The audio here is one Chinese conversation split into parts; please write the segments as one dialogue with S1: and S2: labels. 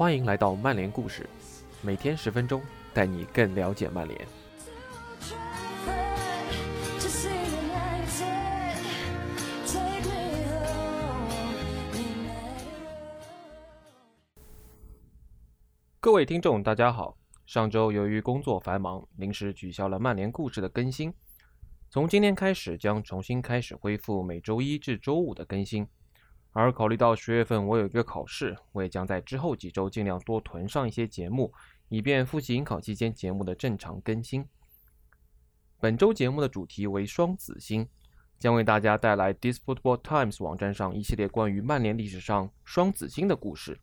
S1: 欢迎来到曼联故事，每天十分钟，带你更了解曼联。各位听众，大家好。上周由于工作繁忙，临时取消了曼联故事的更新。从今天开始，将重新开始恢复每周一至周五的更新。而考虑到十月份我有一个考试，我也将在之后几周尽量多囤上一些节目，以便复习应考期间节目的正常更新。本周节目的主题为双子星，将为大家带来《This Football Times》网站上一系列关于曼联历史上双子星的故事。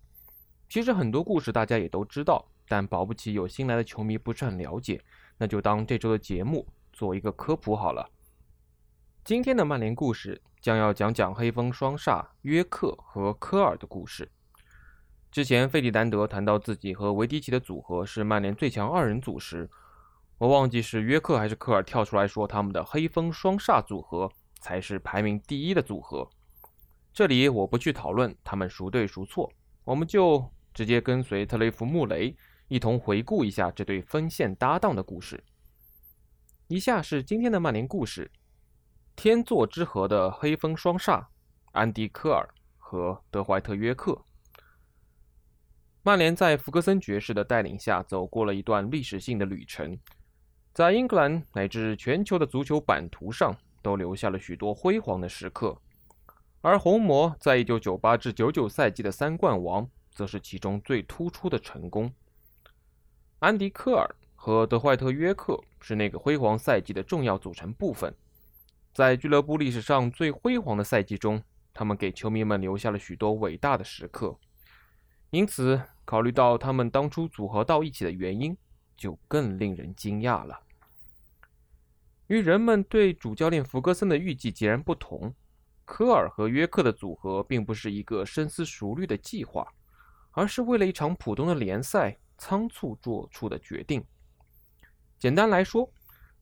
S1: 其实很多故事大家也都知道，但保不齐有新来的球迷不是很了解，那就当这周的节目做一个科普好了。今天的曼联故事。将要讲讲黑风双煞约克和科尔的故事。之前费迪南德谈到自己和维迪奇的组合是曼联最强二人组时，我忘记是约克还是科尔跳出来说他们的黑风双煞组合才是排名第一的组合。这里我不去讨论他们孰对孰错，我们就直接跟随特雷弗·穆雷一同回顾一下这对锋线搭档的故事。以下是今天的曼联故事。天作之合的黑风双煞，安迪·科尔和德怀特·约克。曼联在弗格森爵士的带领下走过了一段历史性的旅程，在英格兰乃至全球的足球版图上都留下了许多辉煌的时刻，而红魔在1998至99赛季的三冠王，则是其中最突出的成功。安迪·科尔和德怀特·约克是那个辉煌赛季的重要组成部分。在俱乐部历史上最辉煌的赛季中，他们给球迷们留下了许多伟大的时刻。因此，考虑到他们当初组合到一起的原因，就更令人惊讶了。与人们对主教练弗格森的预计截然不同，科尔和约克的组合并不是一个深思熟虑的计划，而是为了一场普通的联赛仓促做出的决定。简单来说，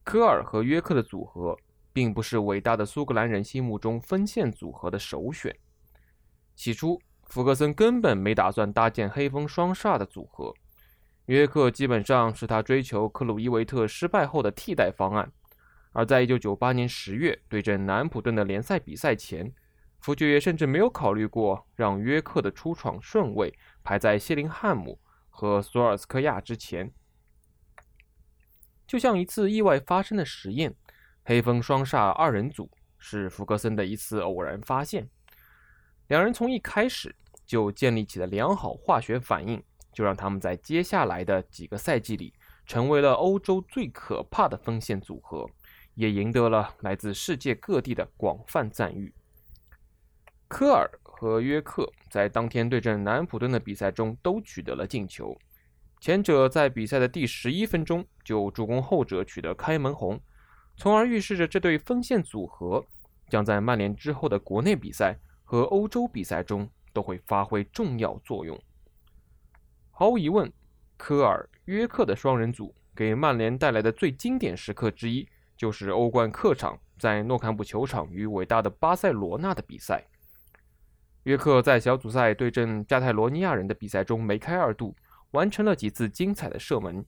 S1: 科尔和约克的组合。并不是伟大的苏格兰人心目中锋线组合的首选。起初，福格森根本没打算搭建黑风双煞的组合，约克基本上是他追求克鲁伊维特失败后的替代方案。而在1998年10月对阵南普顿的联赛比赛前，福爵爷甚至没有考虑过让约克的出场顺位排在谢林汉姆和索尔斯克亚之前，就像一次意外发生的实验。黑风双煞二人组是福格森的一次偶然发现，两人从一开始就建立起了良好化学反应，就让他们在接下来的几个赛季里成为了欧洲最可怕的锋线组合，也赢得了来自世界各地的广泛赞誉。科尔和约克在当天对阵南安普顿的比赛中都取得了进球，前者在比赛的第十一分钟就助攻后者取得开门红。从而预示着这对锋线组合将在曼联之后的国内比赛和欧洲比赛中都会发挥重要作用。毫无疑问，科尔约克的双人组给曼联带来的最经典时刻之一，就是欧冠客场在诺坎普球场与伟大的巴塞罗那的比赛。约克在小组赛对阵加泰罗尼亚人的比赛中梅开二度，完成了几次精彩的射门。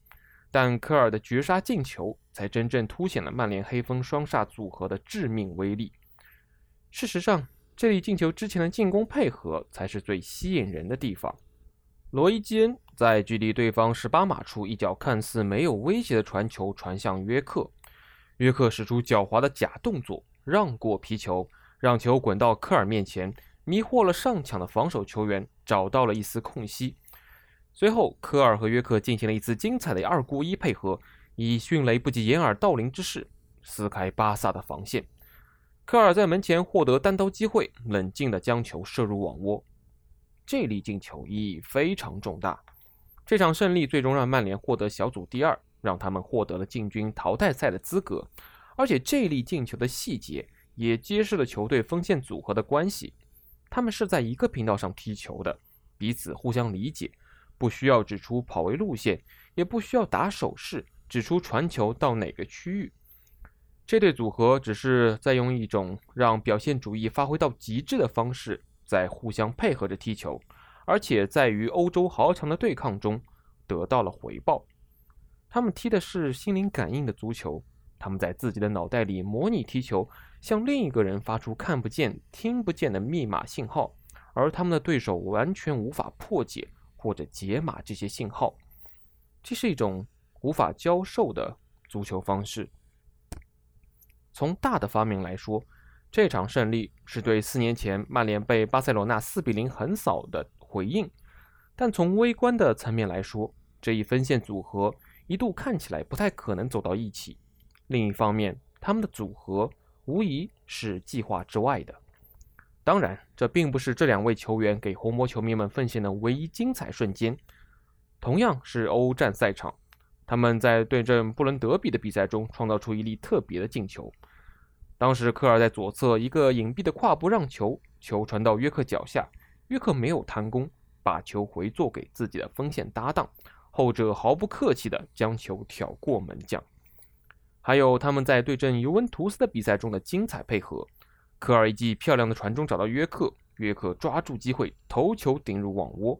S1: 但科尔的绝杀进球才真正凸显了曼联黑风双煞组合的致命威力。事实上，这粒进球之前的进攻配合才是最吸引人的地方。罗伊·基恩在距离对方十八码处一脚看似没有威胁的传球传向约克，约克使出狡猾的假动作，让过皮球，让球滚到科尔面前，迷惑了上抢的防守球员，找到了一丝空隙。随后，科尔和约克进行了一次精彩的二过一配合，以迅雷不及掩耳盗铃之势撕开巴萨的防线。科尔在门前获得单刀机会，冷静地将球射入网窝。这粒进球意义非常重大。这场胜利最终让曼联获得小组第二，让他们获得了进军淘汰赛的资格。而且，这粒进球的细节也揭示了球队锋线组合的关系：他们是在一个频道上踢球的，彼此互相理解。不需要指出跑位路线，也不需要打手势指出传球到哪个区域。这对组合只是在用一种让表现主义发挥到极致的方式，在互相配合着踢球，而且在与欧洲豪强的对抗中得到了回报。他们踢的是心灵感应的足球，他们在自己的脑袋里模拟踢球，向另一个人发出看不见、听不见的密码信号，而他们的对手完全无法破解或者解码这些信号。这是一种无法教授的足球方式。从大的方面来说，这场胜利是对四年前曼联被巴塞罗那四比零横扫的回应，但从微观的层面来说，这一分线组合一度看起来不太可能走到一起。另一方面，他们的组合无疑是计划之外的。当然，这并不是这两位球员给红魔球迷们奉献的唯一精彩瞬间。同样是欧战赛场，他们在对阵布伦德比的比赛中创造出一粒特别的进球。当时科尔在左侧一个隐蔽的跨步让球，球传到约克脚下，约克没有弹弓，把球回做给自己的锋线搭档，后者毫不客气地将球挑过门将。还有他们在对阵尤文图斯的比赛中的精彩配合，科尔一记漂亮的传中找到约克，约克抓住机会头球顶入网窝。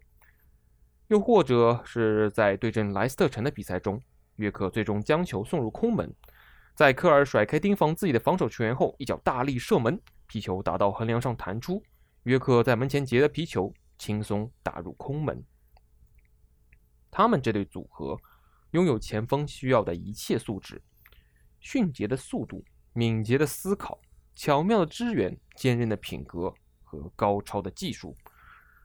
S1: 又或者是在对阵莱斯特城的比赛中，约克最终将球送入空门。在科尔甩开盯防自己的防守球员后，一脚大力射门，皮球打到横梁上弹出。约克在门前截的皮球，轻松打入空门。他们这对组合拥有前锋需要的一切素质：迅捷的速度、敏捷的思考、巧妙的支援、坚韧的品格和高超的技术。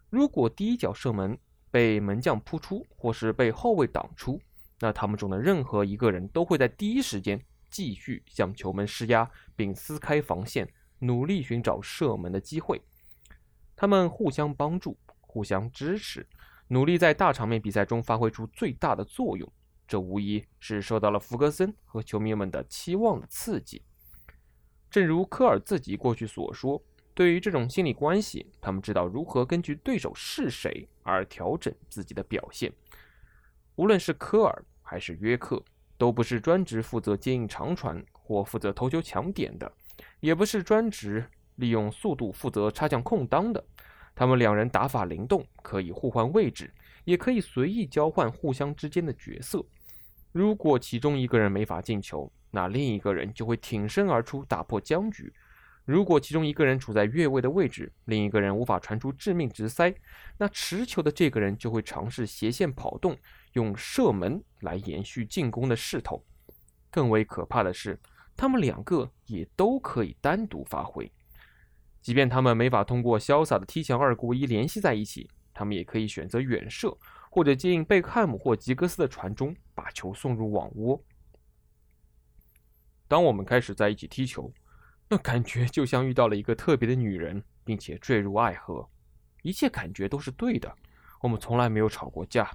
S1: 如果第一脚射门被门将扑出，或是被后卫挡出，那他们中的任何一个人都会在第一时间。继续向球门施压，并撕开防线，努力寻找射门的机会。他们互相帮助，互相支持，努力在大场面比赛中发挥出最大的作用。这无疑是受到了福格森和球迷们的期望的刺激。正如科尔自己过去所说，对于这种心理关系，他们知道如何根据对手是谁而调整自己的表现。无论是科尔还是约克。都不是专职负责接应长传或负责头球抢点的，也不是专职利用速度负责插将空当的。他们两人打法灵动，可以互换位置，也可以随意交换互相之间的角色。如果其中一个人没法进球，那另一个人就会挺身而出打破僵局；如果其中一个人处在越位的位置，另一个人无法传出致命直塞，那持球的这个人就会尝试斜线跑动。用射门来延续进攻的势头。更为可怕的是，他们两个也都可以单独发挥。即便他们没法通过潇洒的踢墙二过一联系在一起，他们也可以选择远射，或者接应贝克汉姆或吉格斯的传中，球送入网窝。当我们开始在一起踢球，那感觉就像遇到了一个特别的女人，并且坠入爱河。一切感觉都是对的。我们从来没有吵过架。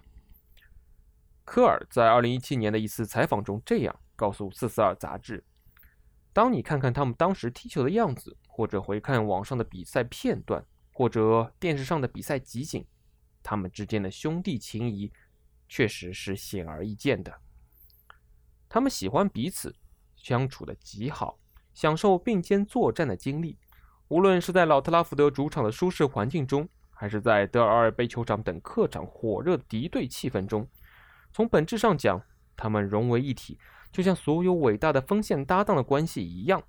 S1: 科尔在2017年的一次采访中这样告诉《四四二》杂志：“当你看看他们当时踢球的样子，或者回看网上的比赛片段，或者电视上的比赛集锦，他们之间的兄弟情谊确实是显而易见的。他们喜欢彼此，相处的极好，享受并肩作战的经历。无论是在老特拉福德主场的舒适环境中，还是在德尔阿尔贝球场等客场火热敌对气氛中。”从本质上讲，他们融为一体，就像所有伟大的锋线搭档的关系一样。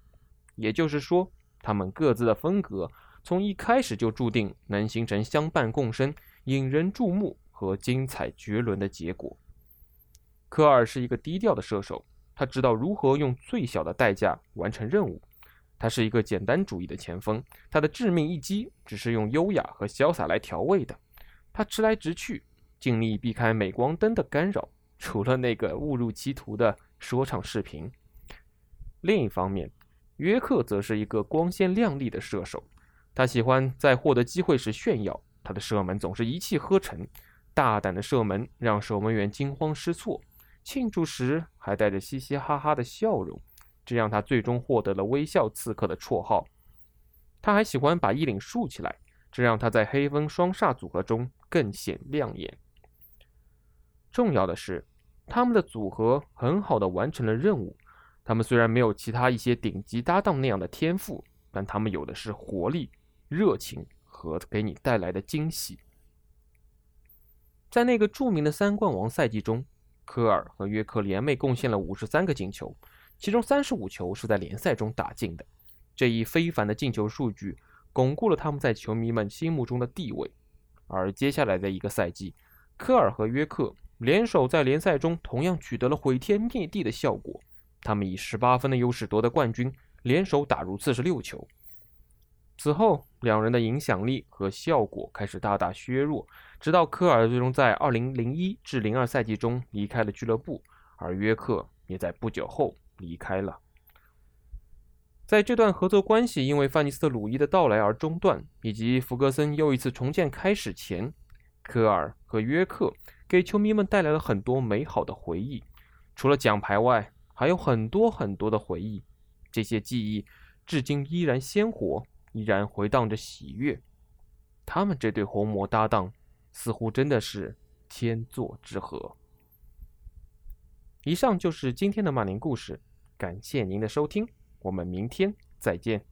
S1: 也就是说，他们各自的风格从一开始就注定能形成相伴共生、引人注目和精彩绝伦的结果。科尔是一个低调的射手，他知道如何用最小的代价完成任务。他是一个简单主义的前锋，他的致命一击只是用优雅和潇洒来调味的。他直来直去。尽力避开镁光灯的干扰，除了那个误入歧途的说唱视频。另一方面，约克则是一个光鲜亮丽的射手，他喜欢在获得机会时炫耀，他的射门总是一气呵成，大胆的射门让守门员惊慌失措，庆祝时还带着嘻嘻哈哈的笑容，这让他最终获得了“微笑刺客”的绰号。他还喜欢把衣领竖起来，这让他在黑风双煞组合中更显亮眼。重要的是，他们的组合很好的完成了任务。他们虽然没有其他一些顶级搭档那样的天赋，但他们有的是活力、热情和给你带来的惊喜。在那个著名的三冠王赛季中，科尔和约克联袂贡献了五十三个进球，其中三十五球是在联赛中打进的。这一非凡的进球数据巩固了他们在球迷们心目中的地位。而接下来的一个赛季，科尔和约克联手在联赛中同样取得了毁天灭地的效果。他们以十八分的优势夺得冠军，联手打入四十六球。此后，两人的影响力和效果开始大大削弱，直到科尔最终在二零零一至零二赛季中离开了俱乐部，而约克也在不久后离开了。在这段合作关系因为范尼斯特鲁伊的到来而中断，以及弗格森又一次重建开始前，科尔和约克给球迷们带来了很多美好的回忆。除了奖牌外，还有很多很多的回忆。这些记忆至今依然鲜活，依然回荡着喜悦。他们这对红魔搭档，似乎真的是天作之合。以上就是今天的曼联故事，感谢您的收听。我们明天再见。